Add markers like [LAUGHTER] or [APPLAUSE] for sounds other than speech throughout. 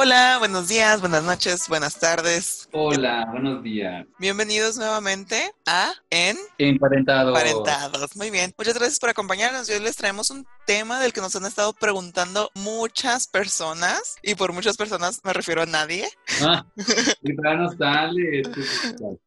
Hola, buenos días, buenas noches, buenas tardes. Hola, buenos días. Bienvenidos nuevamente a En Emparentados. Parentados. Muy bien. Muchas gracias por acompañarnos. Hoy les traemos un tema del que nos han estado preguntando muchas personas. Y por muchas personas me refiero a nadie. Ah, [LAUGHS] no sale.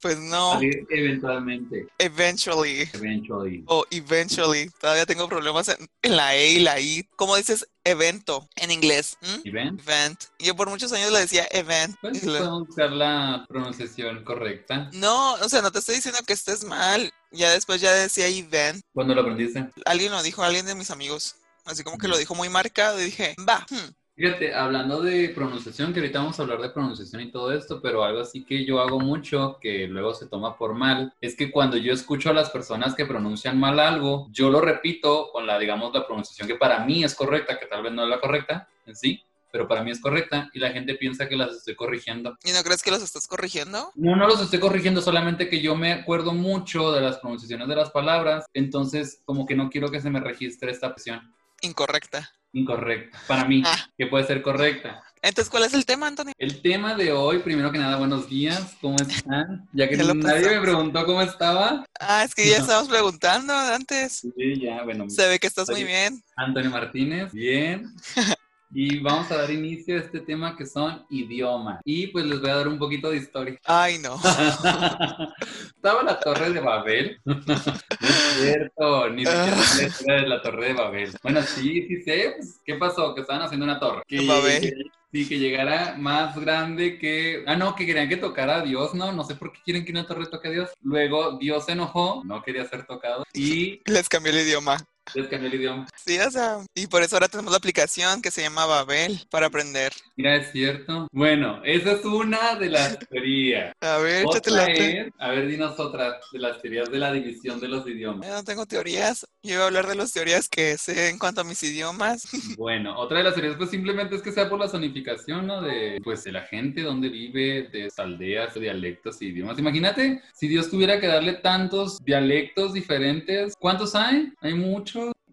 Pues no, Salir eventualmente. eventually. Eventually. O eventually. Todavía tengo problemas en, en la E y la I. ¿Cómo dices evento en inglés? ¿Mm? ¿Y ven? Event. Yo por muchos años le decía event. Podemos buscar la pronunciación correcta. No, o sea, no te estoy diciendo que estés mal. Ya después ya decía event. ¿Cuándo lo aprendiste? Alguien lo dijo, alguien de mis amigos. Así como que lo dijo muy marcado y dije, va. hmm, Fíjate, hablando de pronunciación, que ahorita vamos a hablar de pronunciación y todo esto, pero algo así que yo hago mucho, que luego se toma por mal, es que cuando yo escucho a las personas que pronuncian mal algo, yo lo repito con la, digamos, la pronunciación que para mí es correcta, que tal vez no es la correcta en sí, pero para mí es correcta, y la gente piensa que las estoy corrigiendo. ¿Y no crees que los estás corrigiendo? No, no los estoy corrigiendo, solamente que yo me acuerdo mucho de las pronunciaciones de las palabras, entonces como que no quiero que se me registre esta presión Incorrecta. incorrecta, para mí, Ah. que puede ser correcta. Entonces, ¿cuál es el tema, Antonio? El tema de hoy, primero que nada, buenos días, ¿cómo están? Ya que nadie me preguntó cómo estaba. Ah, es que ya estábamos preguntando antes. Sí, ya, bueno, Se ve que estás muy bien. Antonio Martínez, bien. [LAUGHS] Y vamos a dar inicio a este tema que son idiomas. Y pues les voy a dar un poquito de historia. Ay, no. [LAUGHS] Estaba la Torre de Babel. [LAUGHS] No es cierto, ni siquiera Ah. historia de la Torre de Babel. Bueno, sí, sí sé. Pues, ¿Qué pasó? Que estaban haciendo una torre. Que, Babel. Sí, que llegara más grande que... Ah, no, que querían que tocara a Dios, ¿no? No sé por qué quieren que una torre toque a Dios. Luego Dios se enojó, no quería ser tocado y Les cambió el idioma. Les cambió el idioma. Sí, o sea, y por eso ahora tenemos la aplicación que se llama Babel para aprender. Mira, es cierto. Bueno, esa es una de las [LAUGHS] teorías. A ver, échate Otra la es, a ver, dinos otra de las teorías de la división de los idiomas. Yo no tengo teorías. Yo iba a hablar de las teorías que sé en cuanto a mis idiomas. [LAUGHS] Bueno, otra de las teorías pues simplemente es que sea por la zonificación, ¿no? De, pues, de la gente donde vive, de aldeas, dialectos y idiomas. Imagínate si Dios tuviera que darle tantos dialectos diferentes. ¿Cuántos hay? Hay muchos.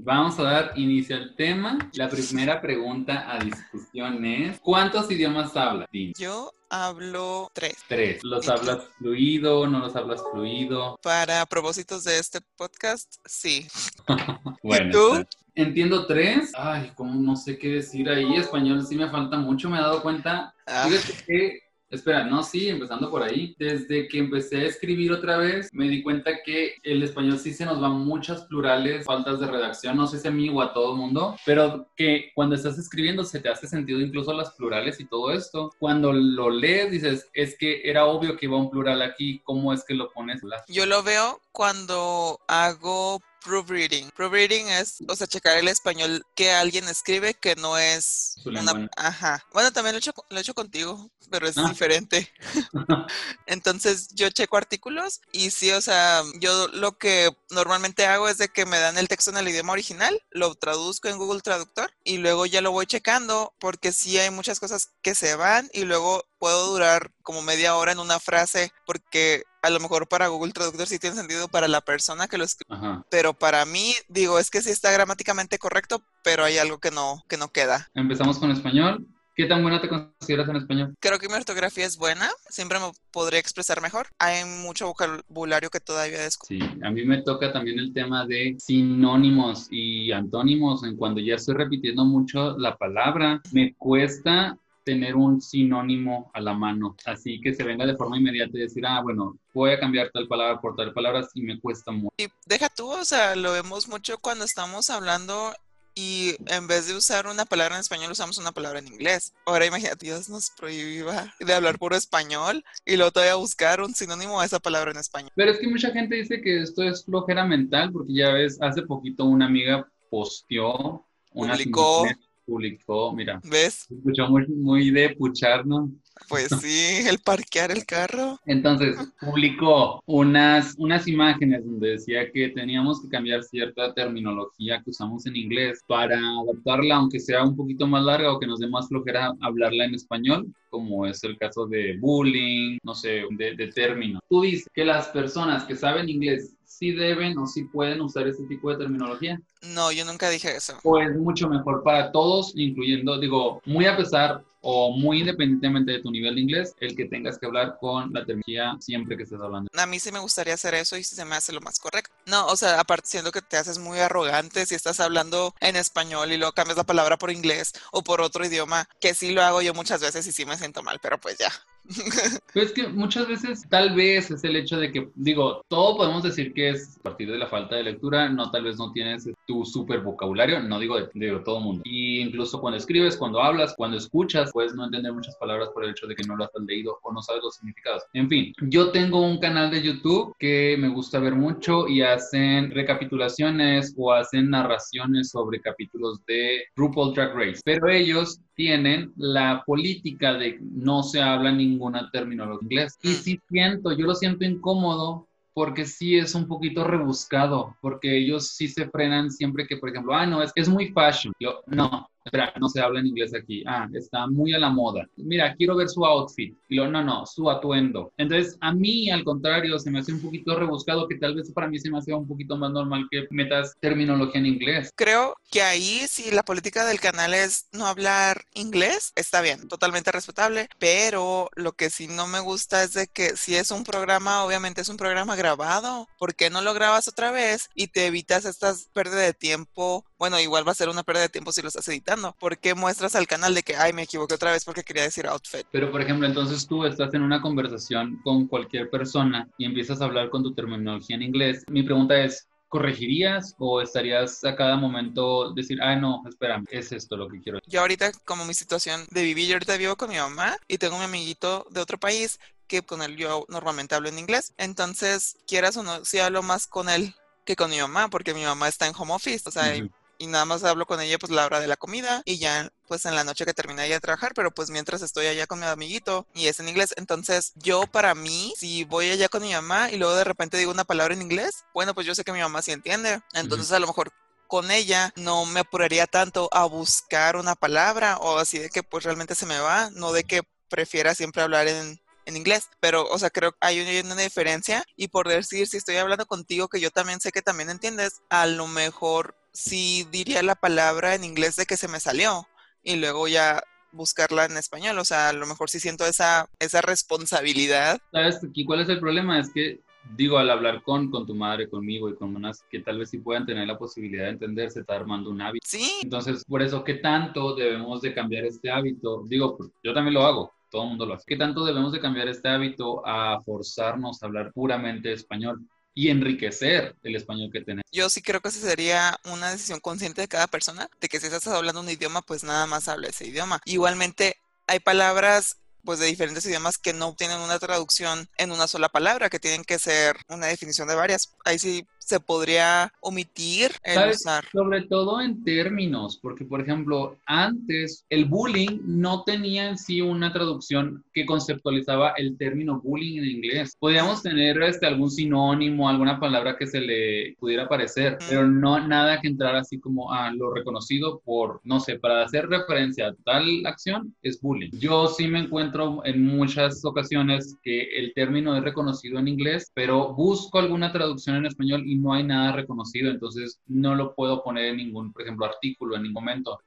Vamos a dar inicio al tema. La primera pregunta a discusión es, ¿cuántos idiomas hablas? Din? Yo hablo tres. Tres. ¿Los hablas fluido? ¿No los hablas fluido? Para propósitos de este podcast, sí. [LAUGHS] Bueno, tú? está. entiendo tres. Ay, como no sé qué decir ahí. Español sí me falta mucho. Me he dado cuenta. Ah, Fíjate que, espera, no, sí, empezando por ahí. Desde que empecé a escribir otra vez, me di cuenta que el español sí se nos van muchas plurales, faltas de redacción. No sé si a mí o a todo el mundo, pero que cuando estás escribiendo se te hace sentido incluso las plurales y todo esto. Cuando lo lees, dices, es que era obvio que iba un plural aquí. ¿Cómo es que lo pones? Yo lo veo cuando hago proofreading. Proofreading es, o sea, checar el español que alguien escribe que no es Su una... Ajá. Bueno, también lo he hecho, lo he hecho contigo, pero es Ah. diferente. [LAUGHS] Entonces yo checo artículos y sí, o sea, yo lo que normalmente hago es de que me dan el texto en el idioma original, lo traduzco en Google Traductor y luego ya lo voy checando porque sí hay muchas cosas que se van y luego puedo durar como media hora en una frase porque a lo mejor para Google Traductor sí tiene sentido para la persona que lo escribe, Ajá. pero para mí digo, es que sí está gramáticamente correcto, pero hay algo que no que no queda. Empezamos con español. ¿Qué tan buena te consideras en español? Creo que mi ortografía es buena, siempre me podría expresar mejor. Hay mucho vocabulario que todavía descubro. Sí, a mí me toca también el tema de sinónimos y antónimos. En cuando ya estoy repitiendo mucho la palabra, me cuesta tener un sinónimo a la mano, así que se venga de forma inmediata y decir, ah, bueno, voy a cambiar tal palabra por tal palabra, sí me cuesta mucho. Y deja tú, o sea, lo vemos mucho cuando estamos hablando y en vez de usar una palabra en español usamos una palabra en inglés. Ahora imagínate, Dios nos prohíba de hablar puro español y luego todavía buscar un sinónimo a esa palabra en español. Pero es que mucha gente dice que esto es flojera mental, porque ya ves, hace poquito una amiga posteó una Publicó. publicó, mira, ¿Ves? escuchó muy, muy de puchar, ¿no? Pues sí, el parquear el carro. Entonces, publicó unas, unas imágenes donde decía que teníamos que cambiar cierta terminología que usamos en inglés para adaptarla, aunque sea un poquito más larga o que nos dé más flojera hablarla en español, como es el caso de bullying, no sé, de, de términos. Tú dices que las personas que saben inglés sí deben o sí pueden usar este tipo de terminología, No, yo nunca dije eso. o es mucho mejor para todos, incluyendo, digo, muy a pesar o muy independientemente de tu nivel de inglés, el que tengas que hablar con la terminología siempre que estés hablando. A mí sí me gustaría hacer eso y se me hace lo más correcto. No, o sea, aparte siendo que te haces muy arrogante si estás hablando en español y luego cambias la palabra por inglés o por otro idioma, que sí lo hago yo muchas veces y sí me siento mal, pero pues ya. [LAUGHS] Pues que muchas veces tal vez es el hecho de que, digo, todo podemos decir que es a partir de la falta de lectura, no tal vez no tienes tu super vocabulario, no digo de, de todo mundo. Y incluso cuando escribes, cuando hablas, cuando escuchas, puedes no entender muchas palabras por el hecho de que no las has leído o no sabes los significados. En fin, yo tengo un canal de YouTube que me gusta ver mucho y hacen recapitulaciones o hacen narraciones sobre capítulos de RuPaul Drag Race, pero ellos tienen la política de no se habla ninguna terminología inglés. Y mm. sí siento, yo lo siento incómodo porque sí es un poquito rebuscado, porque ellos sí se frenan siempre que, por ejemplo, ah, no, es es muy fashion. Yo, no, espera, no se habla en inglés aquí. Ah, está muy a la moda. Mira, quiero ver su outfit. Y lo, no, no, su atuendo. Entonces, a mí, al contrario, se me hace un poquito rebuscado, que tal vez para mí se me hace un poquito más normal que metas terminología en inglés. Creo que ahí, si la política del canal es no hablar inglés, está bien, totalmente respetable, pero lo que sí no me gusta es de que si es un programa, obviamente es un programa grabado, ¿por qué no lo grabas otra vez y te evitas estas pérdidas de tiempo? Bueno, igual va a ser una pérdida de tiempo si lo estás editando ¿Por qué muestras al canal de que, ay, me equivoqué otra vez porque quería decir outfit? Pero, por ejemplo, entonces tú estás en una conversación con cualquier persona y empiezas a hablar con tu terminología en inglés. Mi pregunta es, ¿corregirías o estarías a cada momento decir, ay, no, espérame, es esto lo que quiero? Yo ahorita, como mi situación de vivir, yo ahorita vivo con mi mamá y tengo un amiguito de otro país que con él yo normalmente hablo en inglés. Entonces, quieras o no, si hablo más con él que con mi mamá, porque mi mamá está en home office, o sea, y nada más hablo con ella pues la hora de la comida y ya pues en la noche que termina ella de trabajar, pero pues mientras estoy allá con mi amiguito y es en inglés, entonces yo para mí, si voy allá con mi mamá y luego de repente digo una palabra en inglés, bueno pues yo sé que mi mamá sí entiende, entonces a lo mejor con ella no me apuraría tanto a buscar una palabra o así de que pues realmente se me va, no de que prefiera siempre hablar en, en inglés, pero, o sea, creo que hay una diferencia y por decir, si estoy hablando contigo, que yo también sé que también entiendes, a lo mejor sí diría la palabra en inglés de que se me salió y luego ya buscarla en español, o sea, a lo mejor sí siento esa, esa responsabilidad. ¿Sabes aquí cuál es el problema? Es que digo, al hablar con, con tu madre, conmigo y con unas que tal vez sí puedan tener la posibilidad de entenderse, está armando un hábito. Sí. Entonces, por eso, ¿qué tanto debemos de cambiar este hábito? Digo, pues, yo también lo hago todo el mundo lo hace. ¿Qué tanto debemos de cambiar este hábito a forzarnos a hablar puramente español? Y enriquecer el español que tenemos. Yo sí creo que esa sería una decisión consciente de cada persona, de que si estás hablando un idioma, pues nada más habla ese idioma. Igualmente, hay palabras pues de diferentes idiomas que no tienen una traducción en una sola palabra, que tienen que ser una definición de varias. Ahí sí se podría omitir el usar. Sobre todo en términos, porque por ejemplo, antes el bullying no tenía en sí una traducción que conceptualizaba el término bullying en inglés. Podíamos tener este, algún sinónimo, alguna palabra que se le pudiera parecer, pero no nada que entrar así como a lo reconocido por, no sé, para hacer referencia a tal acción es bullying. Yo sí me encuentro en muchas ocasiones que el término es reconocido en inglés, pero busco alguna traducción en español y no hay nada reconocido, entonces no lo puedo poner en ningún, por ejemplo, artículo, en ningún momento.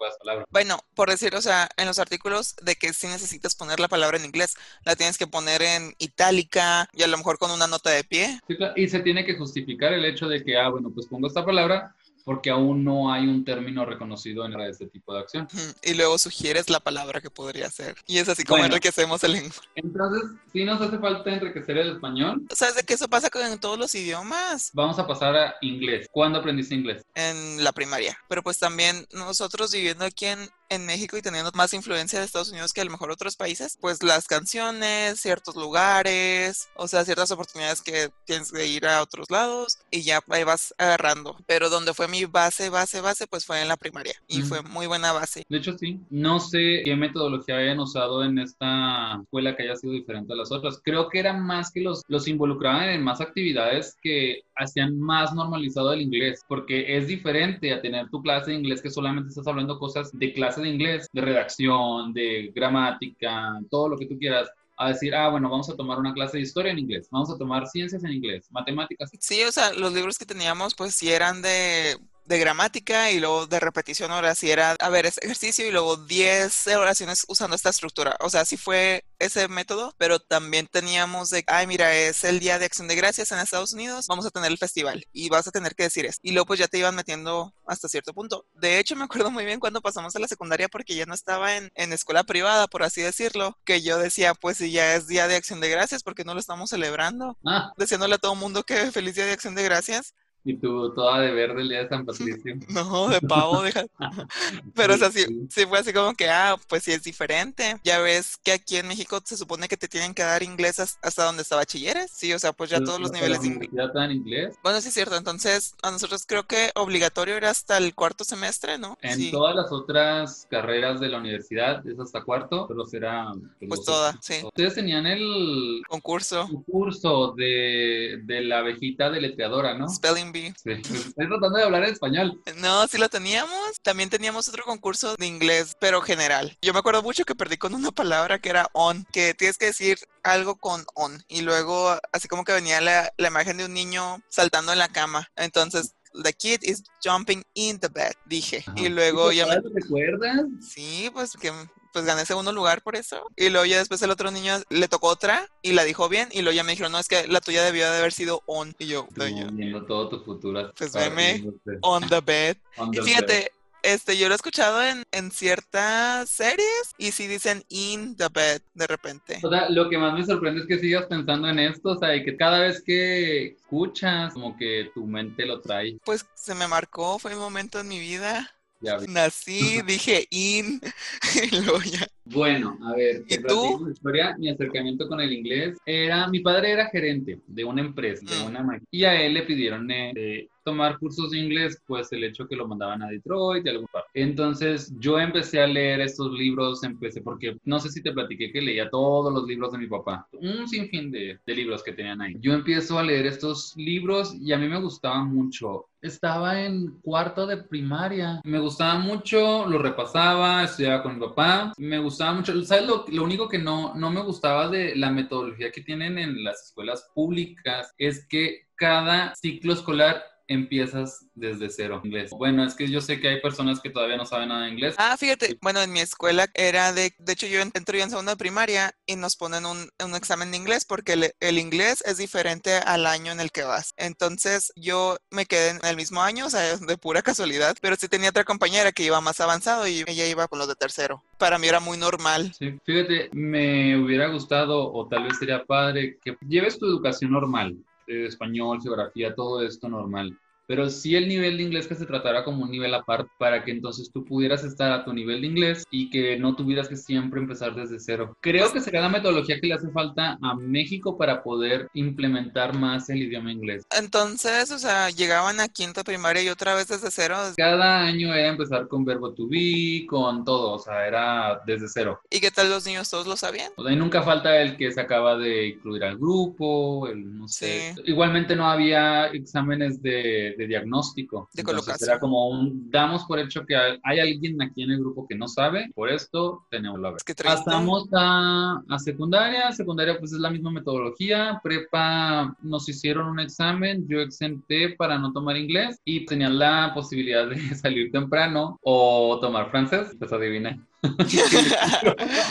Bueno, por decir, o sea, en los artículos de que si necesitas poner la palabra en inglés, la tienes que poner en itálica y a lo mejor con una nota de pie. y se tiene que justificar el hecho de que, ah, bueno, pues pongo esta palabra porque aún no hay un término reconocido en este tipo de acción. Y luego sugieres la palabra que podría ser. Y es así como enriquecemos el lenguaje. Entonces, sí nos hace falta enriquecer el español. ¿Sabes de qué eso pasa con todos los idiomas? Vamos a pasar a inglés. ¿Cuándo aprendiste inglés? En la primaria. Pero pues también nosotros viviendo aquí en, en México y teniendo más influencia de Estados Unidos que a lo mejor otros países, pues las canciones, ciertos lugares, o sea, ciertas oportunidades que tienes que ir a otros lados y ya ahí vas agarrando. Pero donde fue mi base, base, base, pues fue en la primaria y fue muy buena base. De hecho, sí. No sé qué metodología hayan usado en esta escuela que haya sido diferente a las otras. Creo que era más que los, los involucraban en más actividades que hacían más normalizado el inglés, porque es diferente a tener tu clase de inglés que solamente estás hablando cosas de de inglés, de redacción, de gramática, todo lo que tú quieras a decir, ah, bueno, vamos a tomar una clase de historia en inglés, vamos a tomar ciencias en inglés, matemáticas. Sí, o sea, los libros que teníamos, pues sí eran de de gramática y luego de repetición ahora sí era, a ver, ese ejercicio y luego 10 oraciones usando esta estructura. O sea, sí fue ese método, pero también teníamos de, ay, mira, es el Día de Acción de Gracias en Estados Unidos, vamos a tener el festival y vas a tener que decir eso. Y luego pues ya te iban metiendo hasta cierto punto. De hecho, me acuerdo muy bien cuando pasamos a la secundaria porque ya no estaba en, en escuela privada, por así decirlo, que yo decía, pues si ya es Día de Acción de Gracias, porque no lo estamos celebrando? Ah. Diciéndole a todo mundo que feliz Día de Acción de Gracias. Y tú toda de verde el día de San Patricio. [LAUGHS] No, de pavo, deja. [LAUGHS] [LAUGHS] Pero o sea, sí, sí fue así como que, ah, pues sí es diferente. Ya ves que aquí en México se supone que te tienen que dar inglés has- hasta donde está bachilleres. Sí, o sea, pues ya todos los niveles de inglés. ¿Ya en inglés? Bueno, sí es cierto. Entonces, a nosotros creo que obligatorio era hasta el cuarto semestre, ¿no? En sí, todas las otras carreras de la universidad es hasta cuarto, pero será... Pues toda, sí. Ustedes tenían el concurso, curso de, de la abejita deletreadora, ¿no? Spelling Sí. Estoy tratando de hablar en español. No, sí lo teníamos. También teníamos otro concurso de inglés, pero general. Yo me acuerdo mucho que perdí con una palabra que era on, que tienes que decir algo con on. Y luego, así como que venía la, la imagen de un niño saltando en la cama. Entonces, the kid is jumping in the bed, dije. Y luego ya me... ¿Te recuerdas? Sí, pues que pues gané segundo lugar por eso. Y luego ya después el otro niño le tocó otra y la dijo bien. Y luego ya me dijeron, no, es que la tuya debió de haber sido on. Y yo, No, "Doña, viendo todo tu futuro. Pues veme. on the bed. [LAUGHS] On Y the fíjate, este, yo lo he escuchado en, en ciertas series y sí dicen in the bed de repente. O sea, lo que más me sorprende es que sigas pensando en esto, o sea, y que cada vez que escuchas, como que tu mente lo trae. Pues se me marcó, fue un momento en mi vida. Ya. Nací, dije in, [LAUGHS] y luego ya. Bueno, a ver, ¿Y tú? historia. Mi acercamiento con el inglés era, mi padre era gerente de una empresa, de Mm. una y a él le pidieron eh, tomar cursos de inglés, pues el hecho que lo mandaban a Detroit y a algún par. Entonces yo empecé a leer estos libros, empecé porque no sé si te platiqué que leía todos los libros de mi papá, un sinfín de, de libros que tenían ahí. Yo empiezo a leer estos libros y a mí me gustaban mucho. Estaba en cuarto de primaria. Me gustaba mucho, lo repasaba, estudiaba con mi papá. Me gustaba mucho. ¿Sabes lo, lo único que no, no me gustaba de la metodología que tienen en las escuelas públicas? Es que cada ciclo escolar empiezas desde cero inglés. Bueno, es que yo sé que hay personas que todavía no saben nada de inglés. Ah, fíjate, bueno, en mi escuela era de, de hecho yo entro yo en segunda de primaria y nos ponen un, un examen de inglés porque el, el inglés es diferente al año en el que vas. Entonces yo me quedé en el mismo año, o sea, [LAUGHS] de pura casualidad, pero sí tenía otra compañera que iba más avanzado y ella iba con los de tercero. Para mí era muy normal. Sí, fíjate, me hubiera gustado o tal vez sería padre que lleves tu educación normal, español, geografía, todo esto normal. Pero sí el nivel de inglés que se tratara como un nivel aparte para que entonces tú pudieras estar a tu nivel de inglés y que no tuvieras que siempre empezar desde cero. Creo que sería la metodología que le hace falta a México para poder implementar más el idioma inglés. Entonces, o sea, llegaban a quinta primaria y otra vez desde cero. Cada año era empezar con verbo to be, con todo, o sea, era desde cero. ¿Y qué tal los niños todos lo sabían? O sea, y nunca falta el que se acaba de incluir al grupo, el no sé. Sí. Igualmente no había exámenes de, de diagnóstico. De Entonces colocación. Era como un, damos por hecho que hay, hay alguien aquí en el grupo que no sabe, por esto tenemos la ver. Es que. Pasamos a, a secundaria, secundaria pues es la misma metodología, prepa nos hicieron un examen, yo exenté para no tomar inglés y tenía la posibilidad de [LAUGHS] salir temprano o tomar francés, pues adivina. [LAUGHS] [LAUGHS]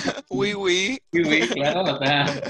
Sí, güey, [LAUGHS] claro, o sea,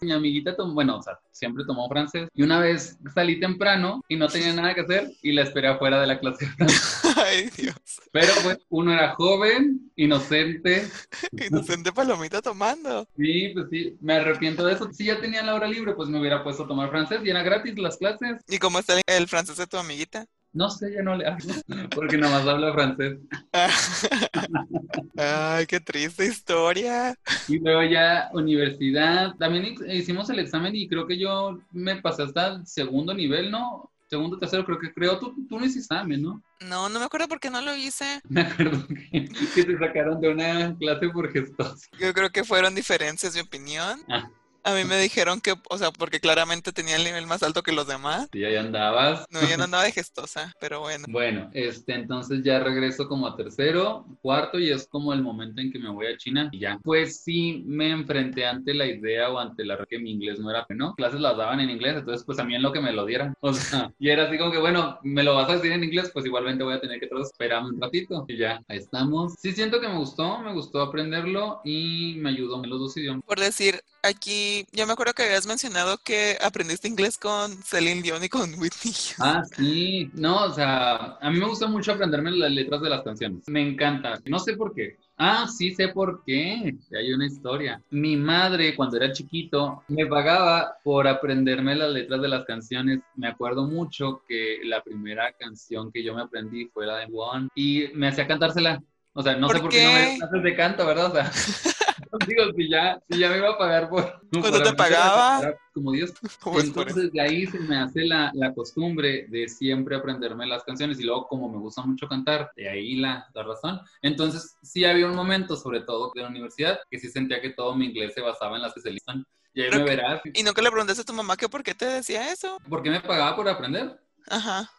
mi amiguita tomó, bueno, o sea, siempre tomó francés y una vez salí temprano y no tenía nada que hacer y la esperé afuera de la clase de francés. [LAUGHS] Ay, Dios. Pero pues uno era joven, inocente, [LAUGHS] Inocente palomita tomando. y pues sí, me arrepiento de eso. Si ya tenía la hora libre, pues me hubiera puesto a tomar francés y era gratis las clases. ¿Y cómo está el francés de tu amiguita? No sé, ya no le hablo, porque nomás hablo francés. [LAUGHS] Ay, qué triste historia. Y luego ya universidad, también hi- hicimos el examen y creo que yo me pasé hasta el segundo nivel, ¿no? Segundo, tercero, creo que creo, tú, tú no hiciste examen, ¿no? No, no me acuerdo por qué no lo hice. [LAUGHS] Me acuerdo que, que te sacaron de una clase por gestoso. Yo creo que fueron diferencias de opinión. Ah. A mí me dijeron que, o sea, porque claramente tenía el nivel más alto que los demás. Sí, ahí andabas. No, yo no [LAUGHS] andaba de gestosa, pero bueno. Bueno, este, entonces ya regreso como a tercero, cuarto, y es como el momento en que me voy a China y ya. Pues sí, me enfrenté ante la idea o ante la que mi inglés no era, ¿no? Clases las daban en inglés, entonces pues también lo que me lo dieran. O sea, [LAUGHS] y era así como que, bueno, me lo vas a decir en inglés, pues igualmente voy a tener que esperar un ratito. Y ya, ahí estamos. Sí siento que me gustó, me gustó aprenderlo y me ayudó en los dos idiomas. Por decir, aquí, yo me acuerdo que habías mencionado que aprendiste inglés con Celine Dion y con Whitney. [LAUGHS] Ah, sí. No, o sea, a mí me gusta mucho aprenderme las letras de las canciones. Me encanta. No sé por qué. Ah, sí sé por qué. Hay una historia. Mi madre, cuando era chiquito, me pagaba por aprenderme las letras de las canciones. Me acuerdo mucho que la primera canción que yo me aprendí fue la de One y me hacía cantársela. O sea, no sé por qué no me haces de canto, ¿verdad? O sea, [LAUGHS] [LAUGHS] digo, si ya, si ya me iba a pagar por... ¿Cuándo te pagaba? Como Dios. [LAUGHS] Entonces de ahí se me hace la, la, costumbre de siempre aprenderme las canciones y luego como me gusta mucho cantar, de ahí la, la razón. Entonces sí había un momento, sobre todo de la universidad, que sí sentía que todo mi inglés se basaba en las que se listan. Y ahí me verás. ¿Y nunca le preguntaste a tu mamá que por qué te decía eso? ¿Por qué me pagaba por aprender? Ajá.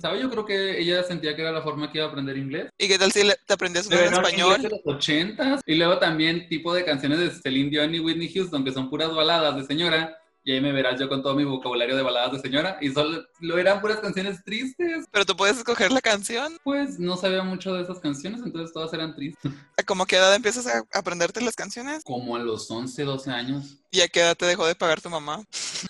¿Sabes? Yo creo que ella sentía que era la forma que iba a aprender inglés. ¿Y qué tal si te aprendías en español? De los 80 y luego también tipo de canciones de Celine Dion y Whitney Houston que son puras baladas de señora y ahí me verás yo con todo mi vocabulario de baladas de señora. Y solo lo eran puras canciones tristes. Pero tú puedes escoger la canción. Pues no sabía mucho de esas canciones, entonces todas eran tristes. ¿A cómo qué edad empiezas a aprenderte las canciones? Como a los 11, 12 años. ¿Y a qué edad te dejó de pagar tu mamá?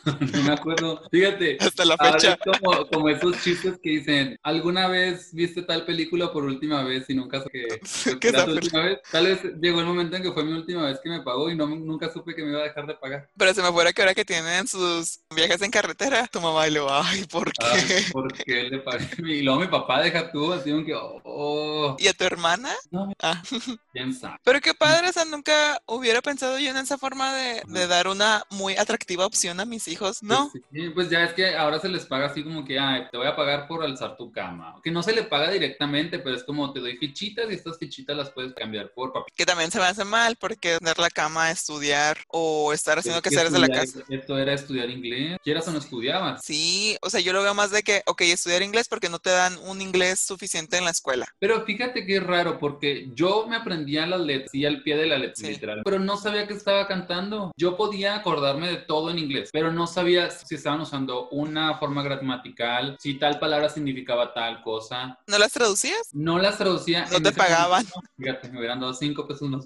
[LAUGHS] no me acuerdo. Fíjate. Hasta la fecha. Como, como, esos chistes que dicen, ¿alguna vez viste tal película por última vez y nunca supe que [LAUGHS] ¿Qué era tu última vez? Tal vez llegó el momento en que fue mi última vez que me pagó y no, nunca supe que me iba a dejar de pagar. Pero se me fuera que ahora que tienen sus viajes en carretera, tu mamá le va, ay, ¿por qué? Ay, ¿Por qué le pagué? Y luego mi papá deja tú, así que, oh. ¿Y a tu hermana? No, ah. [LAUGHS] Pero qué padre, o sea, nunca hubiera pensado yo en esa forma de, de dar una muy atractiva opción a mis hijos, ¿no? Pues, sí, pues ya es que ahora se les paga así como que, ay, te voy a pagar por alzar tu cama. Que no se le paga directamente, pero es como te doy fichitas y estas fichitas las puedes cambiar por papel. Que también se me hace mal porque dar la cama, estudiar o estar haciendo que seres de la casa. Esto era estudiar inglés. ¿Quieras o no estudiabas? Sí, o sea, yo lo veo más de que, ok, estudiar inglés porque no te dan un inglés suficiente en la escuela. Pero fíjate que es raro porque yo me aprendía las letras y al pie de la letra, literal, pero no sabía que estaba cantando. Yo podía acordarme de todo en inglés, pero no sabía si estaban usando una forma gramatical, si tal palabra significaba tal cosa. ¿No las traducías? No las traducía. ¿No te pagaban? fíjate, me hubieran dado cinco pesos no,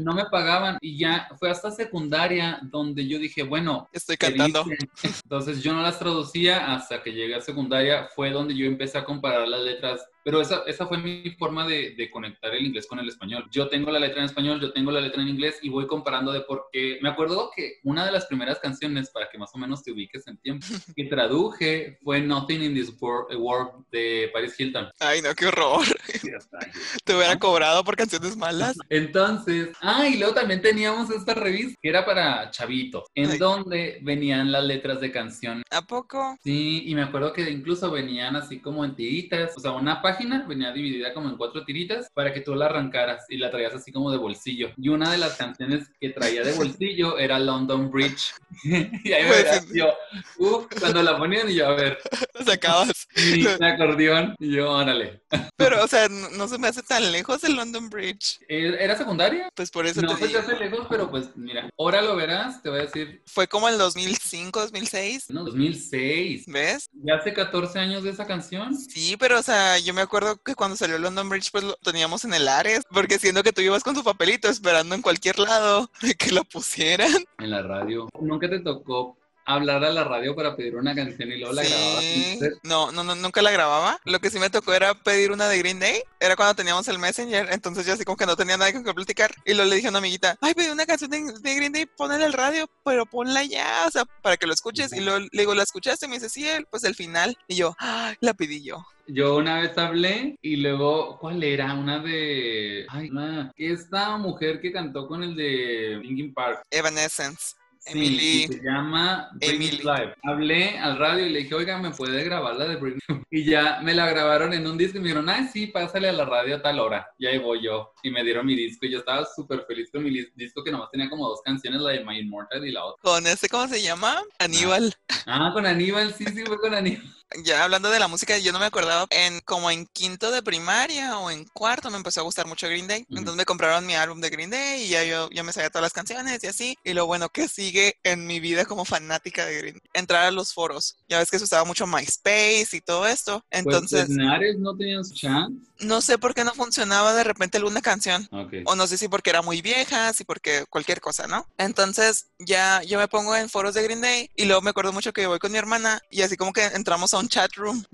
no me pagaban y ya fue hasta secundaria donde yo dije, bueno, estoy cantando. Entonces yo no las traducía hasta que llegué a secundaria, fue donde yo empecé a comparar las letras pero esa, esa fue mi forma de, de, conectar el inglés con el español. Yo tengo la letra en español, yo tengo la letra en inglés y voy comparando de por qué. Me acuerdo que una de las primeras canciones, para que más o menos te ubiques en tiempo, [LAUGHS] que traduje fue Nothing in This World de Paris Hilton. Ay, no, qué horror. [LAUGHS] te hubiera cobrado por canciones malas. [LAUGHS] Entonces, ah, y luego también teníamos esta revista que era para chavitos, en donde venían las letras de canción. ¿A poco? Sí, y me acuerdo que incluso venían así como en tiritas, o sea, una página venía dividida como en cuatro tiritas para que tú la arrancaras y la traías así como de bolsillo. Y una de las canciones que traía de bolsillo era London Bridge. [LAUGHS] y ahí me verás, yo, uff, cuando la ponían y yo, a ver. [LAUGHS] Sacabas. El acordeón y yo, órale. [LAUGHS] Pero, o sea, no se me hace tan lejos el London Bridge. Eh, ¿Era secundaria? Pues por eso no te se te hace lejos, pero pues mira, ahora lo verás, te voy a decir. Fue como el 2005, 2006. No, 2006. ¿Ves? Ya hace 14 años de esa canción. Sí, pero, o sea, yo me acuerdo que cuando salió London Bridge, pues lo teníamos en el Ares, porque siendo que tú ibas con tu papelito esperando en cualquier lado que lo pusieran. En la radio. ¿Nunca te tocó hablar a la radio para pedir una canción y luego la sí. No, no, no, nunca la grababa. Lo que sí me tocó era pedir una de Green Day. Era cuando teníamos el Messenger, entonces yo así como que no tenía nada con que platicar. Y luego le dije a una amiguita, ay, pedí una canción de, de Green Day, ponla el radio, pero ponla ya, o sea, para que lo escuches. Y luego le digo, ¿la escuchaste? Y me dice, sí, pues el final. Y yo, ah, la pedí yo. Yo una vez hablé y luego, ¿cuál era? Una de. Ay, esta mujer que cantó con el de Linkin Park. Evanescence. Emily. se llama Emily. Live. Hablé al radio y le dije, oiga, ¿me puede grabar la de Britney? [LAUGHS] Y ya me la grabaron en un disco y me dijeron, ay, sí, pásale a la radio a tal hora. Y ahí voy yo. Y me dieron mi disco y yo estaba súper feliz con mi disco que nomás tenía como dos canciones, la de My Immortal y la otra. Con este, ¿cómo se llama? Aníbal. Ah, con Aníbal, sí, sí, fue con Aníbal. Ya hablando de la música, yo no me acordaba, en como en quinto de primaria o en cuarto me empezó a gustar mucho Green Day. Ujú. Entonces me compraron mi álbum de Green Day y ya yo ya me sabía todas las canciones y así. Y lo bueno que sigue en mi vida como fanática de Green Day, entrar a los foros. Ya ves que se usaba mucho MySpace y todo esto. Entonces, Pues Ares no tenían chance. no sé por qué no funcionaba de repente alguna canción. Ok. O no sé si porque era muy vieja, si porque cualquier cosa, ¿no? Entonces ya yo me pongo en foros de Green Day y luego me acuerdo mucho que voy con mi hermana y así como que entramos a un chat room.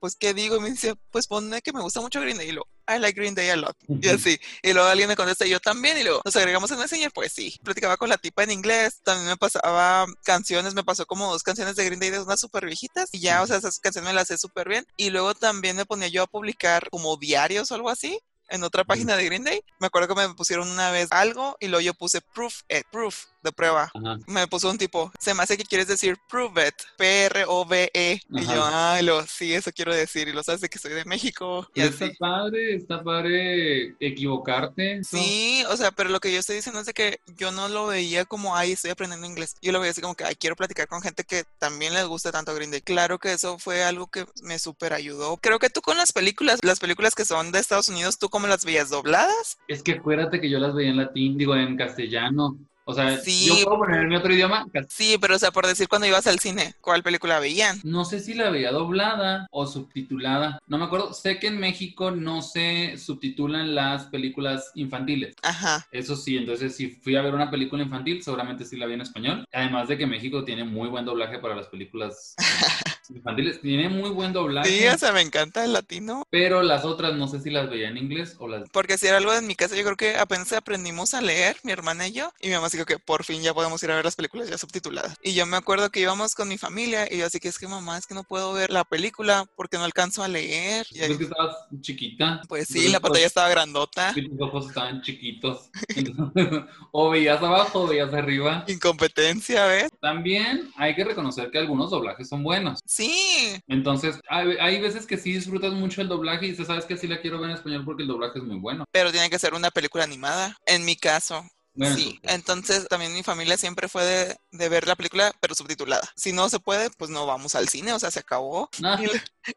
Pues, ¿qué digo? Y me dice, pues ponme que me gusta mucho Green Day. Y luego, I like Green Day a lot. Y así. Y luego alguien me contesta, yo también. Y luego, nos agregamos en Messenger. Pues sí. Platicaba con la tipa en inglés. También me pasaba canciones. Me pasó como dos canciones de Green Day de unas súper viejitas. Y ya, o sea, esas canciones me las sé súper bien. Y luego también me ponía yo a publicar como diarios o algo así. En otra página de Green Day. Me acuerdo que me pusieron una vez algo y luego yo puse proof, it, proof de prueba. Ajá. Me puso un tipo, se me hace que quieres decir prove it, P-R-O-V-E. E". Y yo, ay, lo, sí, eso quiero decir. Y lo sabes de que soy de México. Y está así. padre, está padre equivocarte. Sí, o sea, pero lo que yo estoy diciendo es de que yo no lo veía como, ay, estoy aprendiendo inglés. Yo lo veía así como que, ay, quiero platicar con gente que también les gusta tanto Green Day. Claro que eso fue algo que me súper ayudó. Creo que tú con las películas, las películas que son de Estados Unidos, ¿tú cómo las veías dobladas? Es que acuérdate que yo las veía en latín, digo, en castellano. O sea, Sí. yo puedo poner mi otro idioma. Sí, pero o sea, por decir cuando ibas al cine, ¿cuál película veían? No sé si la veía doblada o subtitulada. No me acuerdo. Sé que en México no se subtitulan las películas infantiles. Ajá. Eso sí, entonces si fui a ver una película infantil, seguramente sí la vi en español. Además de que México tiene muy buen doblaje para las películas [LAUGHS] infantiles. Tiene muy buen doblaje. Sí, o sea, me encanta el latino. Pero las otras no sé si las veía en inglés o las... Porque si era algo en mi casa, yo creo que apenas aprendimos a leer, mi hermana y yo, y mi mamá dijo que por fin ya podemos ir a ver las películas ya subtituladas. Y yo me acuerdo que íbamos con mi familia y yo así que es que mamá, es que no puedo ver la película porque no alcanzo a leer. Y ahí, que estabas chiquita. pues sí, la pantalla estaba grandota. Y tus ojos estaban chiquitos. Entonces, [LAUGHS] o veías abajo o veías arriba. Incompetencia, ¿ves? También hay que reconocer que algunos doblajes son buenos. Sí, Entonces, hay, hay veces que sí disfrutas mucho el doblaje y dices, sabes que sí la quiero ver en español porque el doblaje es muy bueno. pero tiene que ser una película animada. En mi caso, Bueno, sí, entonces también mi familia siempre fue de, de ver la película, pero subtitulada. Si no se puede, pues no vamos al cine, o sea, se acabó. Ah, Y, lo-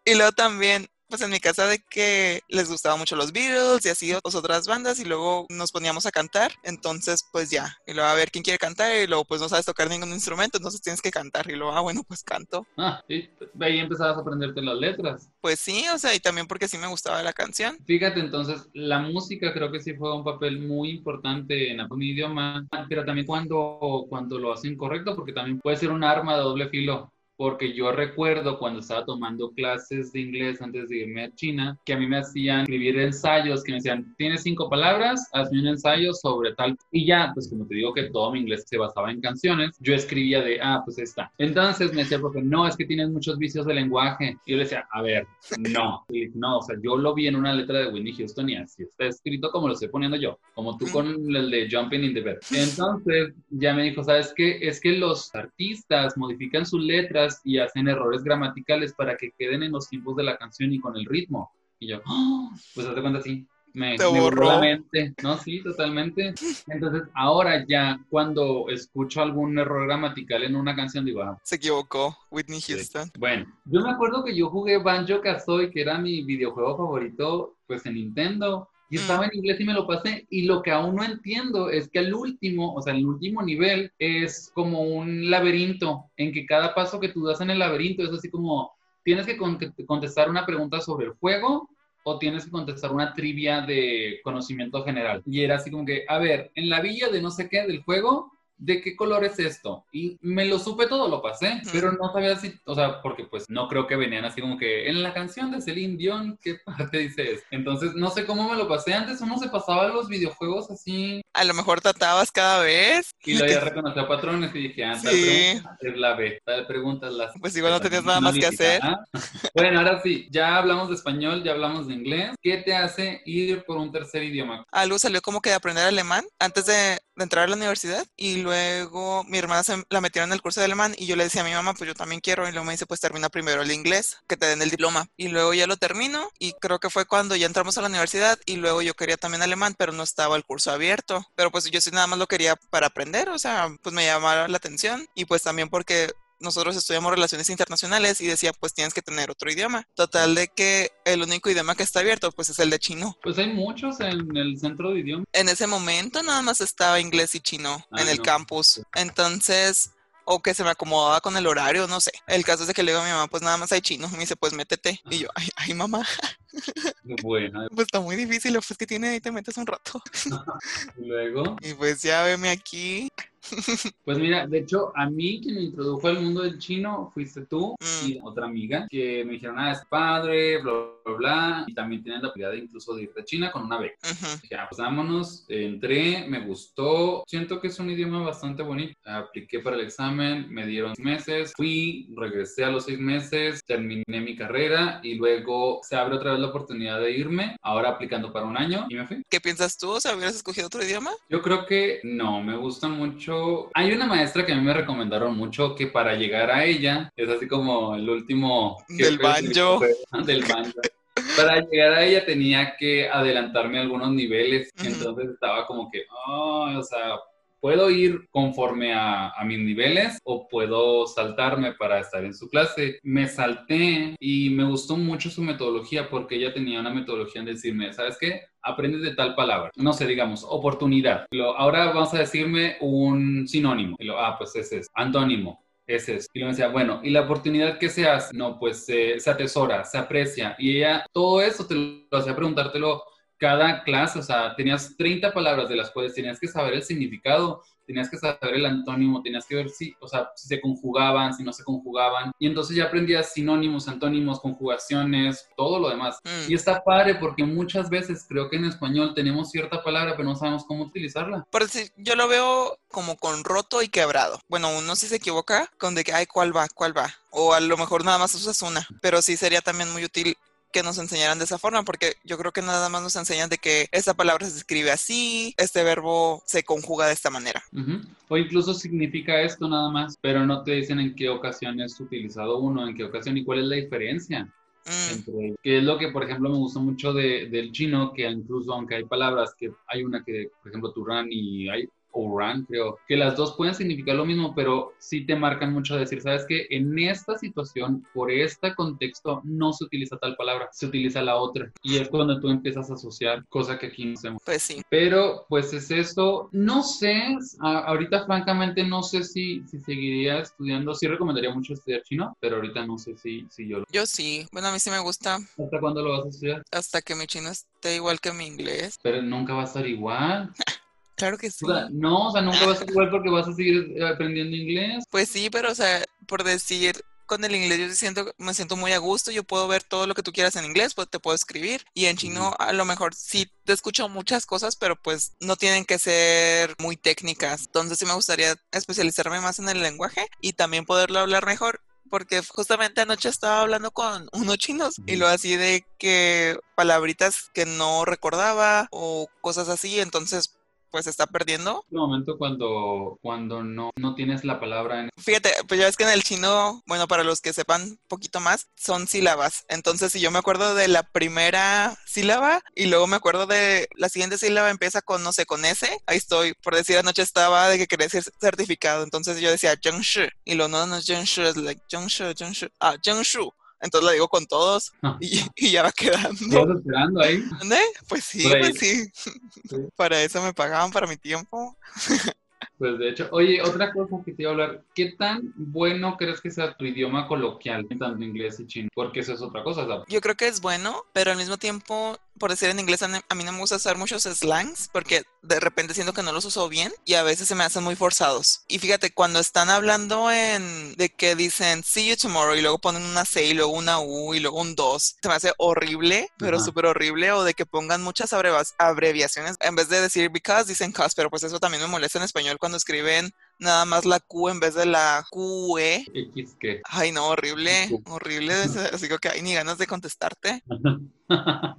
y luego también, pues en mi casa de que les gustaban mucho los Beatles y así ot- otras bandas y luego nos poníamos a cantar, entonces pues ya, y luego a ver quién quiere cantar y luego pues no sabes tocar ningún instrumento, entonces tienes que cantar y luego, ah, bueno, pues canto. ah, y ahí empezabas a aprenderte las letras. Pues sí, o sea, y también porque sí me gustaba la canción. Fíjate, entonces, la música creo que sí juega un papel muy importante en un idioma, pero también cuando, cuando lo hacen correcto, porque también puede ser un arma de doble filo. Porque yo recuerdo cuando estaba tomando clases de inglés antes de irme a China, que a mí me hacían escribir ensayos, que me decían, tienes cinco palabras, hazme un ensayo sobre tal. Y ya, pues como te digo que todo mi inglés se basaba en canciones, yo escribía de, ah, pues está. Entonces me decía profe, no, es que tienes muchos vicios de lenguaje. Y yo le decía, a ver, no, Y, no, o sea, yo lo vi en una letra de Whitney Houston y así está escrito como lo estoy poniendo yo, como tú con el de Jumping in the Bed. Entonces ya me dijo, ¿sabes qué? Es que los artistas modifican sus letras y hacen errores gramaticales para que queden en los tiempos de la canción y con el ritmo. Y yo, "Ah", pues hazte cuenta así. Me, Te me borró la mente. No, sí, totalmente. Entonces, ahora ya cuando escucho algún error gramatical en una canción, digo, ah, Se equivocó Whitney Houston. bueno, yo me acuerdo que yo jugué Banjo Kazooie, que era mi videojuego favorito, pues en Nintendo, y estaba en inglés y me lo pasé. Y lo que aún no entiendo es que el último, o sea, el último nivel es como un laberinto, en que cada paso que tú das en el laberinto es así como tienes que con- contestar una pregunta sobre el juego o tienes que contestar una trivia de conocimiento general. Y era así como que, a ver, en la villa de no sé qué del juego, ¿de qué color es esto? Y me lo supe todo, lo pasé, pero no sabía si, o sea, porque pues no creo que venían así como que en la canción de Celine Dion, ¿qué parte dice eso? Entonces, no sé cómo me lo pasé. Antes uno se pasaba los videojuegos así A lo mejor tratabas cada vez. y luego ya [LAUGHS] reconocía patrones y dije, ah, tal Sí. es la B, tal pregunta es la C. Pues igual no tenías nada más que hacer. Ah, [LAUGHS] Bueno, ahora sí, ya hablamos de español, ya hablamos de inglés. ¿Qué te hace ir por un tercer idioma? Algo salió como que de aprender alemán. Antes de, de entrar a la universidad y luego mi hermana se la metieron en el curso de alemán y yo le decía a mi mamá, pues yo también quiero y luego me dice, pues termina primero el inglés, que te den el diploma y luego ya lo termino y creo que fue cuando ya entramos a la universidad y luego yo quería también alemán, pero no estaba el curso abierto, pero pues yo sí nada más lo quería para aprender, o sea, pues me llamaba la atención y pues también porque nosotros estudiamos relaciones internacionales y decía, pues tienes que tener otro idioma. Total de que el único idioma que está abierto, pues es el de chino. Pues hay muchos en el centro de idioma. En ese momento nada más estaba inglés y chino ah, en el campus. Entonces, o que se me acomodaba con el horario, no sé. El caso es de que le digo a mi mamá, pues nada más hay chino. Me dice, pues métete. Y yo, ay, ay mamá. [LAUGHS] Bueno. [LAUGHS] Pues está muy difícil, pues que tiene ahí te metes un rato. [LAUGHS] luego. Y pues ya veme aquí. Pues mira, de hecho, a mí quien me introdujo al mundo del chino fuiste tú y mm. otra amiga que me dijeron, ah, es padre, bla, bla, bla, y también tienen la de incluso de ir a China con una beca. Ya, pues vámonos, entré, me gustó, siento que es un idioma bastante bonito. Apliqué para el examen, me dieron meses, fui, regresé a los seis meses, terminé mi carrera y luego se abre otra vez la oportunidad de irme, ahora aplicando para un año y me fui. ¿Qué piensas tú? O sea, ¿hubieras escogido otro idioma? Yo creo que no, me gusta mucho hay una maestra que a mí me recomendaron mucho que para llegar a ella es así como el último... Del banjo. Del banjo. para llegar a ella tenía que adelantarme algunos niveles, entonces estaba como que, oh, o sea, puedo ir conforme a, a, mis niveles o puedo saltarme para estar en su clase. Me salté y me gustó mucho su metodología porque ella tenía una metodología en decirme, ¿sabes qué? aprendes de tal palabra. No sé, digamos, oportunidad. Lo, ahora vamos a decirme un sinónimo. Lo, ah, pues ese es. Antónimo. Ese es. Y luego decía, bueno, ¿y la oportunidad que se hace? No, pues se atesora, se aprecia. Y ella, todo eso te lo hacía preguntártelo cada clase, o sea, tenías 30 palabras de las cuales tenías que saber el significado, tenías que saber el antónimo, tenías que ver si, o sea, si se conjugaban, si no se conjugaban, y entonces ya aprendías sinónimos, antónimos, conjugaciones, todo lo demás. Mm. Y está padre porque muchas veces creo que en español tenemos cierta palabra, pero no sabemos cómo utilizarla. Por si yo lo veo como con roto y quebrado. Bueno, uno si se equivoca con de que, ay, ¿cuál va? ¿Cuál va? O a lo mejor nada más usas una, pero sí sería también muy útil que nos enseñaran de esa forma, porque yo creo que nada más nos enseñan de que esta palabra se escribe así, este verbo se conjuga de esta manera. O incluso significa esto nada más, pero no te dicen en qué ocasión es utilizado uno, en qué ocasión y cuál es la diferencia. Mm. Entre, que es lo que, por ejemplo, me gustó mucho de, del chino, que incluso aunque hay palabras que hay una que, por ejemplo, turán y hay o run, creo, que las dos pueden significar lo mismo, pero sí te marcan mucho decir, sabes que en esta situación, por este contexto, no se utiliza tal palabra, se utiliza la otra. Y es cuando tú empiezas a asociar, cosa que aquí no hacemos. Pues sí. Pero, pues es esto. No sé, ahorita francamente no sé si, si seguiría estudiando. Sí recomendaría mucho estudiar chino, pero ahorita no sé si, si yo lo... Yo sí. Bueno, a mí sí me gusta. ¿Hasta cuándo lo vas a estudiar? Hasta que mi chino esté igual que mi inglés. Pero nunca va a estar igual. [LAUGHS] Claro que sí. no, o sea, nunca vas a igual porque vas a seguir aprendiendo inglés. Pues sí, pero o sea, por decir, con el inglés yo siento, me siento muy a gusto, yo puedo ver todo lo que tú quieras en inglés, pues te puedo escribir. Y en chino a lo mejor sí te escucho muchas cosas, pero pues no tienen que ser muy técnicas. Entonces sí me gustaría especializarme más en el lenguaje y también poderlo hablar mejor. Porque justamente anoche estaba hablando con [LAUGHS] unos chinos y lo así de que palabritas que no recordaba o cosas así, entonces pues está perdiendo. Un momento cuando, cuando no, no tienes la palabra en... Fíjate, pues ya ves que en el chino, bueno, para los que sepan poquito más, son sílabas. Entonces, si yo me acuerdo de la primera sílaba y luego me acuerdo de la siguiente sílaba empieza con, no sé, con S, ahí estoy. Por decir, anoche estaba de que quería decir certificado. Entonces yo decía Zhengshu y lo no, no es Zhengshu, es like Zhengshu, Zhengshu. Ah, Zhengshu entonces la digo con todos ah. y, ya va quedando. ¿Estás esperando ahí? ¿Dónde? Pues sí, pues sí. [LAUGHS] Para eso me pagaban para mi tiempo. Pues de hecho, oye, otra cosa que te iba a hablar, ¿qué tan bueno crees que sea tu idioma coloquial, tanto inglés y chino? Porque eso es otra cosa. ¿sabes? Yo creo que es bueno, pero al mismo tiempo por decir en inglés, a mí no me gusta usar muchos slangs porque de repente siento que no los uso bien y a veces se me hacen muy forzados. Y fíjate, cuando están hablando en de que dicen see you tomorrow y luego ponen una C y luego una U y luego un 2, se me hace horrible, pero súper horrible. O de que pongan muchas abreviaciones en vez de decir because, dicen cause, pero pues eso también me molesta en español cuando escriben nada más la Q en vez de la QE. X qué. Ay, no, horrible, horrible. Así que hay ni ganas de contestarte.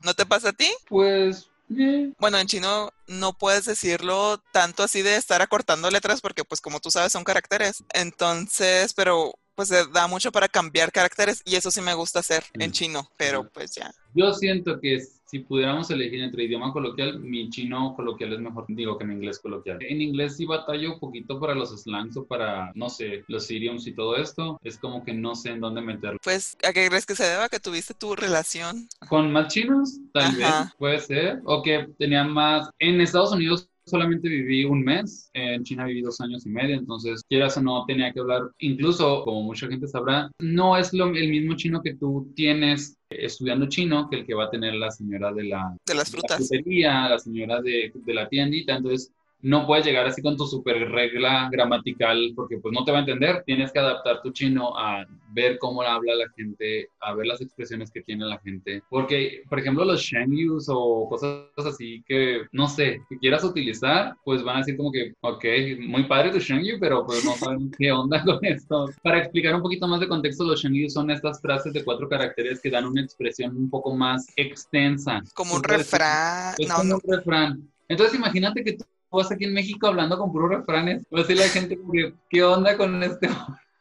¿No te pasa a ti? Pues Eh, Bueno, en chino no puedes decirlo tanto así de estar acortando letras porque pues como tú sabes son caracteres. Entonces, pero pues se da mucho para cambiar caracteres y eso sí me gusta hacer en Mm. chino, pero pues ya. Yo siento que si pudiéramos elegir entre idioma coloquial, mi chino coloquial es mejor, digo, que mi inglés coloquial. En inglés sí batallo un poquito para los slangs o para, no sé, los idioms y todo esto. Es como que no sé en dónde meterlo. Pues, ¿a qué crees que se deba que tuviste tu relación? Con más chinos, tal Ajá. vez, puede ser. O que tenía más... En Estados Unidos solamente viví un mes, en China viví dos años y medio, entonces quieras o no tenía que hablar, incluso como mucha gente sabrá, no es lo, el mismo chino que tú tienes estudiando chino que el que va a tener la señora de la, De las de la frutas. frutería, la señora de, de la tiendita, entonces no puedes llegar así con tu super regla gramatical porque pues no te va a entender, tienes que adaptar tu chino a ver cómo habla la gente, a ver las expresiones que tiene la gente, porque por ejemplo los shengyus o cosas así que no sé, que quieras utilizar, pues van a decir como que, ok, muy padre tu shengyu, pero pues no saben [LAUGHS] qué onda con esto. Para explicar un poquito más de contexto, los shengyus son estas frases de cuatro caracteres que dan una expresión un poco más extensa. Como un refrán. es No, como no. un refrán. Entonces imagínate que tú vas aquí en México hablando con puros refranes. Va a decir la gente ¿qué onda con este?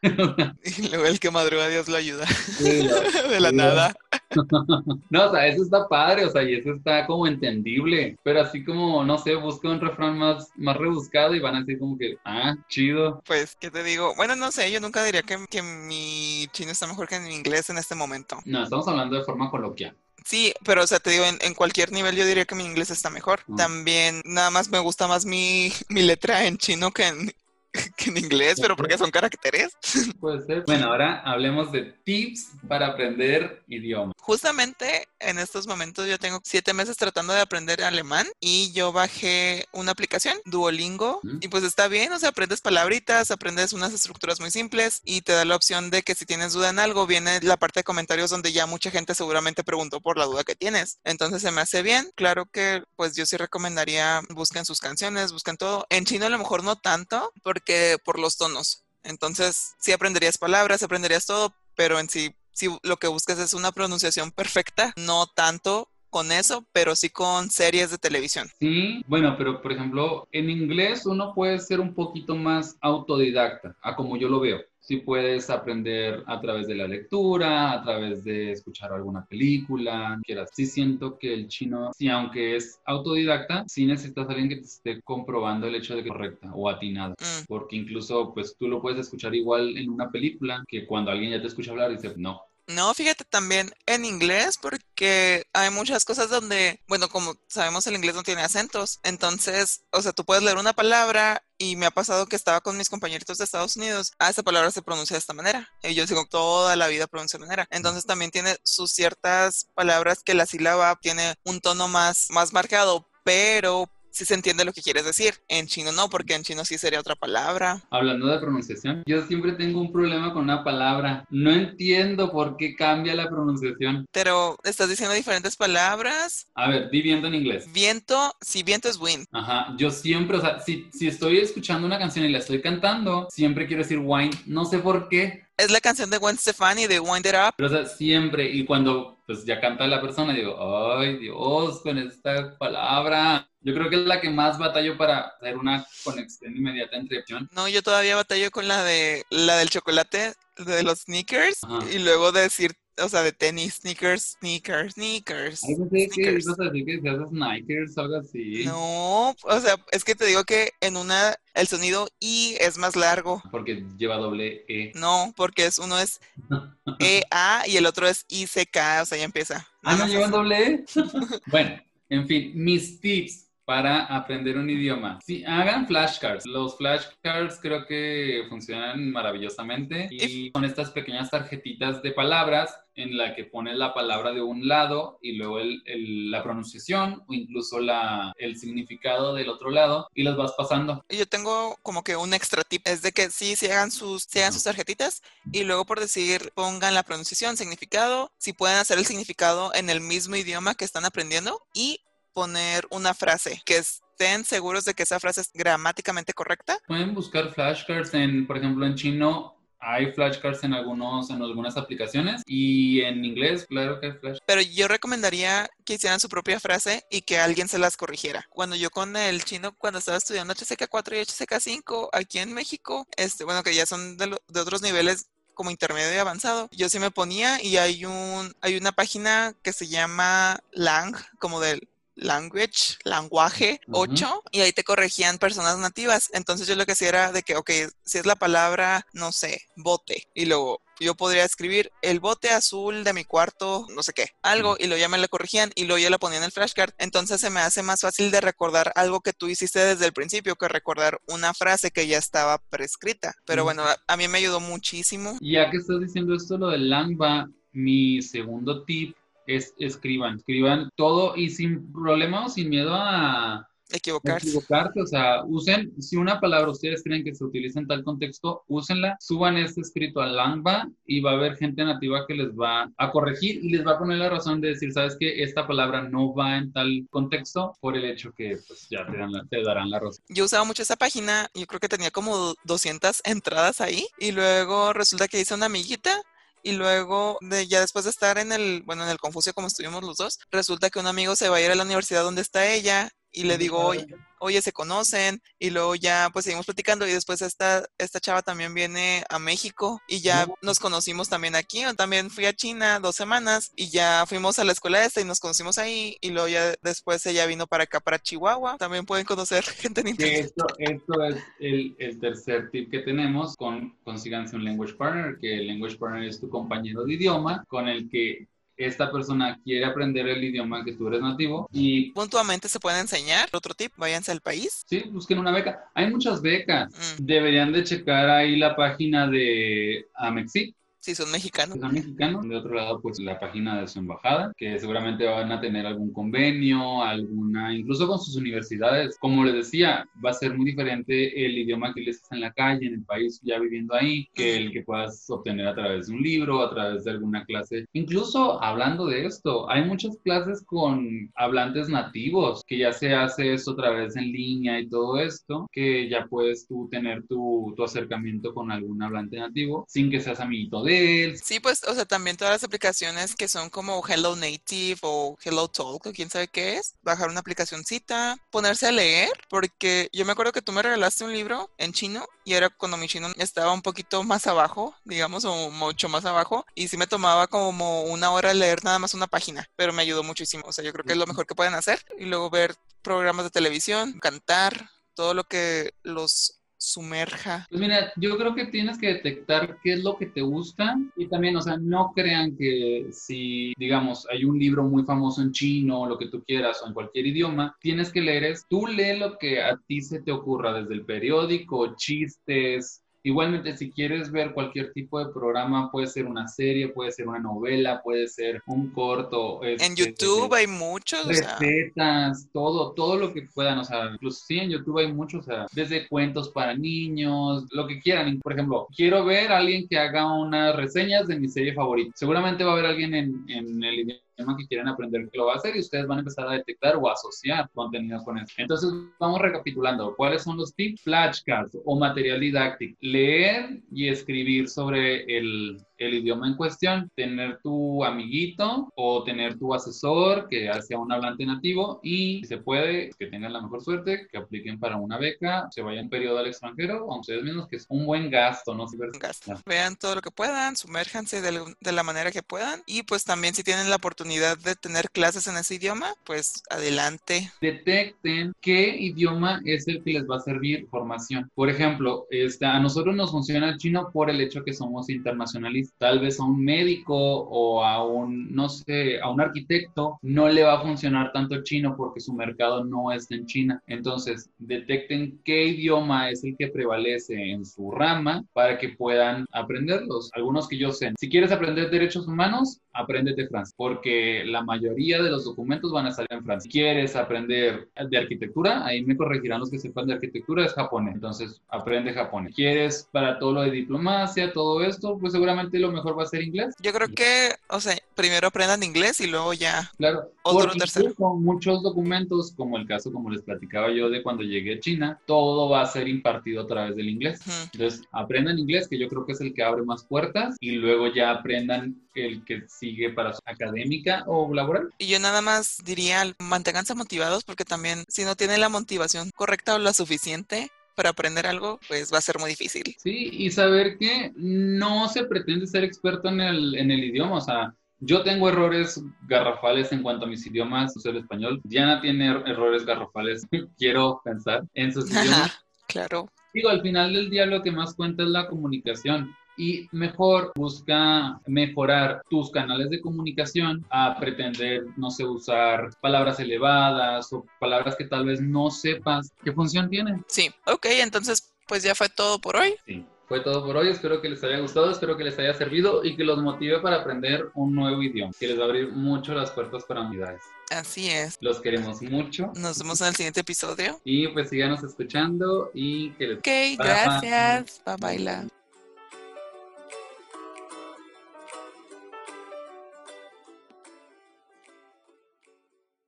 [LAUGHS] Y luego el que madruga, Dios lo ayuda. Sí, [LAUGHS] De la Sí, nada. [LAUGHS] No, o sea, eso está padre, o sea, y eso está como entendible, pero así como, no sé, busca un refrán más, más rebuscado y van a decir como que, ah, chido. Pues, ¿qué te digo? Bueno, no sé, yo nunca diría que, que mi chino está mejor que mi inglés en este momento. No, estamos hablando de forma coloquial. Sí, pero o sea, te digo, en, en cualquier nivel yo diría que mi inglés está mejor. Mm. También, nada más me gusta más mi, [LAUGHS] mi letra en chino que en, [LAUGHS] que en inglés, pero porque son caracteres. [LAUGHS] Puede ser. Bueno, ahora hablemos de tips para aprender idioma. Justamente en estos momentos yo tengo siete meses tratando de aprender alemán y yo bajé una aplicación, Duolingo, Mm. y pues está bien, o sea, aprendes palabritas, aprendes unas estructuras muy simples y te da la opción de que si tienes duda en algo, viene la parte de comentarios donde ya mucha gente seguramente preguntó por la duda que tienes. Entonces se me hace bien. Claro que pues yo sí recomendaría busquen sus canciones, busquen todo. En chino a lo mejor no tanto porque por los tonos. Entonces sí aprenderías palabras, aprenderías todo, pero en sí, si lo que buscas es una pronunciación perfecta, no tanto con eso, pero sí con series de televisión. Sí, bueno, pero por ejemplo, en inglés uno puede ser un poquito más autodidacta, a como yo lo veo. Sí puedes aprender a través de la lectura, a través de escuchar alguna película, quieras. Sí siento que el chino, sí, aunque es autodidacta, sí necesitas a alguien que te esté comprobando el hecho de que es correcta o atinada. Mm, Porque incluso, pues tú lo puedes escuchar igual en una película que cuando alguien ya te escucha hablar dice, no, No, fíjate también en inglés porque hay muchas cosas donde, bueno, como sabemos el inglés no tiene acentos, entonces, o sea, tú puedes leer una palabra y me ha pasado que estaba con mis compañeritos de Estados Unidos, ah, esa palabra se pronuncia de esta manera, y yo digo toda la vida pronuncia de manera, entonces también tiene sus ciertas palabras que la sílaba tiene un tono más, más marcado, pero sí se entiende lo que quieres decir, en chino no, porque en chino sí sería otra palabra. Hablando de pronunciación, yo siempre tengo un problema con una palabra. No entiendo por qué cambia la pronunciación. Pero estás diciendo diferentes palabras. A ver, di viento en inglés. Viento, si viento es wind. Ajá, yo siempre, o sea, si, si estoy escuchando una canción y la estoy cantando, siempre quiero decir wine, no sé por qué, Es la canción de Gwen Stefani de Wind It Up. pero o sea, siempre, y cuando pues ya canta la persona, digo, ay Dios, con esta palabra. Yo creo que es la que más batallo para hacer una conexión inmediata entre opción. No, yo todavía batallo con la de la del chocolate, de los sneakers, Ajá. y luego de decir, o sea, de tenis, sneakers, sneakers, sneakers. Ay, pensé que sneakers. ibas a decir que se hace Snikers o algo así. No, o sea, es que te digo que en una el sonido I es más largo. Porque lleva doble E. No, porque es uno es [LAUGHS] EA y el otro es ICK, o sea, ya empieza. Ah, ¿no así. doble E? [LAUGHS] bueno, en fin, mis tips para aprender un idioma. Sí, hagan flashcards. Los flashcards creo que funcionan maravillosamente y son estas pequeñas tarjetitas de palabras en la que pones la palabra de un lado y luego el- el- la pronunciación o incluso la, el significado del otro lado y los vas pasando. Yo tengo como que un extra tip, es de que sí, se hagan sus, hagan sus tarjetitas y luego por decir pongan la pronunciación, significado, si pueden hacer el significado en el mismo idioma que están aprendiendo y poner una frase que estén seguros de que esa frase es gramáticamente correcta. Pueden buscar flashcards en, por ejemplo, en chino hay flashcards en, algunos, en algunas aplicaciones y en inglés, claro que hay flash. Pero yo recomendaría que hicieran su propia frase y que alguien se las corrigiera. Cuando yo con el chino, cuando estaba estudiando HCK4 y HCK5 aquí en México, este, bueno, que ya son de, de otros niveles como intermedio y avanzado, yo sí me ponía y hay un hay una página que se llama Lang, como del language, lenguaje 8, y ahí te corregían personas nativas. Entonces yo lo que hacía era de que, ok, si es la palabra, no sé, bote, y luego yo podría escribir el bote azul de mi cuarto, no sé qué, algo, y luego ya me lo corregían y luego ya lo ponía en el flashcard. Entonces se me hace más fácil de recordar algo que tú hiciste desde el principio que recordar una frase que ya estaba prescrita. Pero bueno, a, mí me ayudó muchísimo. Ya que estás diciendo esto, lo del Langba, mi segundo tip es escriban, escriban todo y sin problema o sin miedo a equivocarse. O sea, usen, si una palabra ustedes creen que se utiliza en tal contexto, úsenla, suban este escrito a Langba y va a haber gente nativa que les va a corregir y les va a poner la razón de decir, sabes que esta palabra no va en tal contexto por el hecho que pues ya te, dan te darán la razón. Yo usaba mucho esa página, yo creo que tenía como 200 entradas ahí y luego resulta que hice una amiguita y luego de, ya después de estar en el, bueno, en el Confucio como estuvimos los dos, resulta que un amigo se va a ir a la universidad donde está ella y le digo, oye, oye, se conocen y luego ya pues seguimos platicando y después esta, esta chava también viene a México y ya nos conocimos también aquí, también fui a China dos semanas y ya fuimos a la escuela esta y nos conocimos ahí y luego ya después ella vino para acá, para Chihuahua, también pueden conocer [LAUGHS] gente en internet. Esto, esto es el, el, tercer tip que tenemos con consíganse un language partner, que el language partner es tu compañero de idioma con el que esta persona quiere aprender el idioma que tú eres nativo y... Puntualmente se puede enseñar. Otro tip, váyanse al país. Sí, busquen una beca. Hay muchas becas. Mm. Deberían de checar ahí la página de Amexit si son mexicanos. son mexicanos. De otro lado, pues la página de su embajada, que seguramente van a tener algún convenio, alguna, incluso con sus universidades. Como les decía, va a ser muy diferente el idioma que les está en la calle, en el país, ya viviendo ahí, que el que puedas obtener a través de un libro, a través de alguna clase. Incluso hablando de esto, hay muchas clases con hablantes nativos, que ya se hace esto a través en línea y todo esto, que ya puedes tú tener tu, tu acercamiento con algún hablante nativo sin que seas amiguito de Sí, pues, o sea, también todas las aplicaciones que son como Hello Native o Hello Talk o quién sabe qué es, bajar una aplicacióncita, ponerse a leer, porque yo me acuerdo que tú me regalaste un libro en chino y era cuando mi chino estaba un poquito más abajo, digamos, o mucho más abajo, y sí me tomaba como una hora leer nada más una página, pero me ayudó muchísimo, o sea, yo creo que es lo mejor que pueden hacer, y luego ver programas de televisión, cantar, todo lo que los sumerja? Pues mira, yo creo que tienes que detectar qué es lo que te gusta y también, o sea, no crean que si, digamos, hay un libro muy famoso en chino, lo que tú quieras, o en cualquier idioma, tienes que leer es, tú lee lo que a ti se te ocurra, desde el periódico, chistes, Igualmente, si quieres ver cualquier tipo de programa, puede ser una serie, puede ser una novela, puede ser un corto. en este, YouTube hay muchos. Recetas, todo, todo lo que puedan. O sea, incluso sí, en YouTube hay muchos, o sea, desde cuentos para niños, lo que quieran. Por ejemplo, quiero ver a alguien que haga unas reseñas de mi serie favorita. Seguramente va a haber alguien en, en el idioma que quieren aprender que lo va a hacer y ustedes van a empezar a detectar o asociar contenido con eso. Entonces, vamos recapitulando. ¿Cuáles son los tips? Flashcards o material didáctico leer y escribir sobre el, el idioma en cuestión, tener tu amiguito o tener tu asesor que sea un hablante nativo y si se puede, que tengan la mejor suerte, que apliquen para una beca, se vayan periodo al extranjero, a ustedes mismos, que es un buen gasto, ¿no? Gasto. Vean todo lo que puedan, sumérjanse de, de la manera que puedan y pues también si tienen la oportunidad de tener clases en ese idioma, pues adelante. Detecten qué idioma es el que les va a servir formación. Por ejemplo, este, a nosotros nos funciona el chino por el hecho que somos internacionalistas tal vez a un médico o a un, no sé, a un arquitecto, no le va a funcionar tanto chino porque su mercado no está en China. Entonces, detecten qué idioma es el que prevalece en su rama para que puedan aprenderlos. Algunos que yo sé. Si quieres aprender derechos humanos, apréndete francés, porque la mayoría de los documentos van a salir en francés. Si quieres aprender de arquitectura, ahí me corregirán los que sepan de arquitectura, es japonés. Entonces, aprende japonés. ¿Quieres para todo lo de diplomacia, todo esto? Pues seguramente lo mejor va a ser inglés. Yo creo que, o sea, primero aprendan inglés y luego ya. Claro, otro tercero. Con muchos documentos, como el caso, como les platicaba yo de cuando llegué a China, todo va a ser impartido a través del inglés. Entonces, aprendan inglés, que yo creo que es el que abre más puertas, y luego ya aprendan el que sigue para su académica o laboral. Y yo nada más diría, manténganse motivados porque también si no tienen la motivación correcta o la suficiente, para aprender algo, pues va a ser muy difícil. Sí, y saber que no se pretende ser experto en el, en el idioma, o sea, yo tengo errores garrafales en cuanto a mis idiomas, el español. Diana tiene er-, errores garrafales, [LAUGHS] quiero pensar, en sus idiomas. claro. Digo, al final del día lo que más cuenta es la comunicación y mejor busca mejorar tus canales de comunicación a pretender, no sé, usar palabras elevadas o palabras que tal vez no sepas qué función tienen. Sí, ok, entonces pues ya fue todo por hoy. Sí. Fue todo por hoy, espero que les haya gustado, espero que les haya servido y que los motive para aprender un nuevo idioma, que les va a abrir mucho las puertas para unidades. Así es. Los queremos mucho. Nos vemos en el siguiente episodio. Y pues síganos escuchando y que les... Ok, gracias. Bye bye.